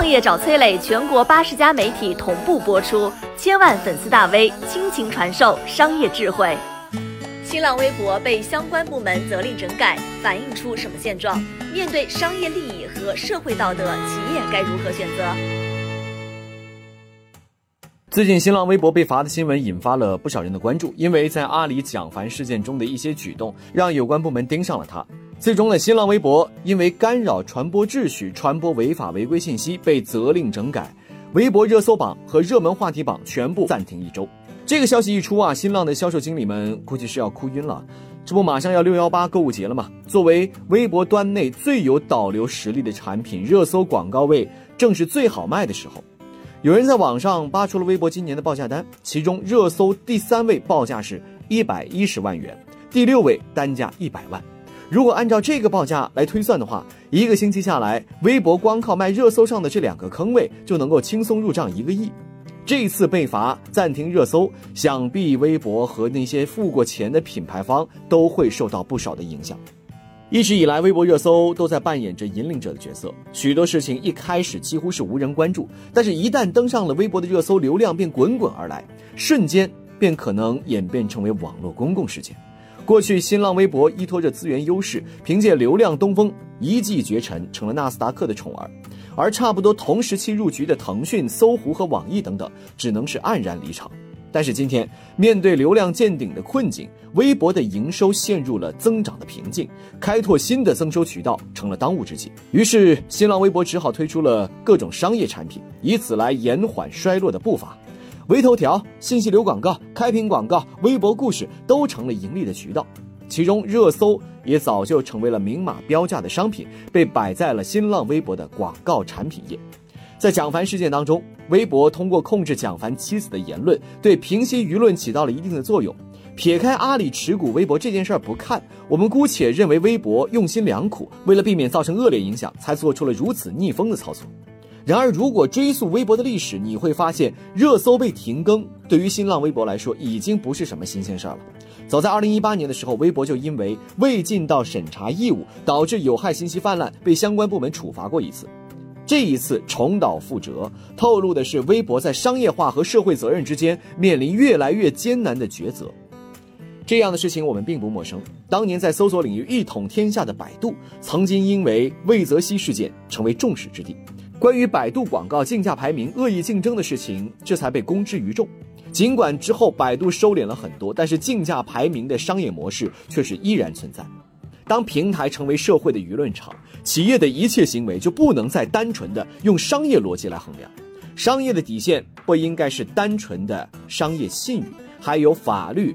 创业找崔磊，全国八十家媒体同步播出，千万粉丝大 V 倾情传授商业智慧。新浪微博被相关部门责令整改，反映出什么现状？面对商业利益和社会道德，企业该如何选择？最近，新浪微博被罚的新闻引发了不少人的关注，因为在阿里蒋凡事件中的一些举动，让有关部门盯上了他。最终呢，新浪微博因为干扰传播秩序、传播违法违规信息，被责令整改，微博热搜榜和热门话题榜全部暂停一周。这个消息一出啊，新浪的销售经理们估计是要哭晕了。这不马上要六幺八购物节了吗？作为微博端内最有导流实力的产品，热搜广告位正是最好卖的时候。有人在网上扒出了微博今年的报价单，其中热搜第三位报价是一百一十万元，第六位单价一百万。如果按照这个报价来推算的话，一个星期下来，微博光靠卖热搜上的这两个坑位就能够轻松入账一个亿。这次被罚暂停热搜，想必微博和那些付过钱的品牌方都会受到不少的影响。一直以来，微博热搜都在扮演着引领者的角色，许多事情一开始几乎是无人关注，但是一旦登上了微博的热搜，流量便滚滚而来，瞬间便可能演变成为网络公共事件。过去，新浪微博依托着资源优势，凭借流量东风一骑绝尘，成了纳斯达克的宠儿。而差不多同时期入局的腾讯、搜狐和网易等等，只能是黯然离场。但是今天，面对流量见顶的困境，微博的营收陷入了增长的瓶颈，开拓新的增收渠道成了当务之急。于是，新浪微博只好推出了各种商业产品，以此来延缓衰落的步伐。微头条、信息流广告、开屏广告、微博故事都成了盈利的渠道。其中，热搜也早就成为了明码标价的商品，被摆在了新浪微博的广告产品页。在蒋凡事件当中，微博通过控制蒋凡妻子的言论，对平息舆论起到了一定的作用。撇开阿里持股微博这件事儿不看，我们姑且认为微博用心良苦，为了避免造成恶劣影响，才做出了如此逆风的操作。然而，如果追溯微博的历史，你会发现，热搜被停更对于新浪微博来说已经不是什么新鲜事儿了。早在二零一八年的时候，微博就因为未尽到审查义务，导致有害信息泛滥，被相关部门处罚过一次。这一次重蹈覆辙，透露的是微博在商业化和社会责任之间面临越来越艰难的抉择。这样的事情我们并不陌生。当年在搜索领域一统天下的百度，曾经因为魏则西事件成为众矢之的。关于百度广告竞价排名恶意竞争的事情，这才被公之于众。尽管之后百度收敛了很多，但是竞价排名的商业模式却是依然存在。当平台成为社会的舆论场，企业的一切行为就不能再单纯的用商业逻辑来衡量。商业的底线不应该是单纯的商业信誉，还有法律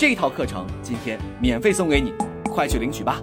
这套课程今天免费送给你，快去领取吧。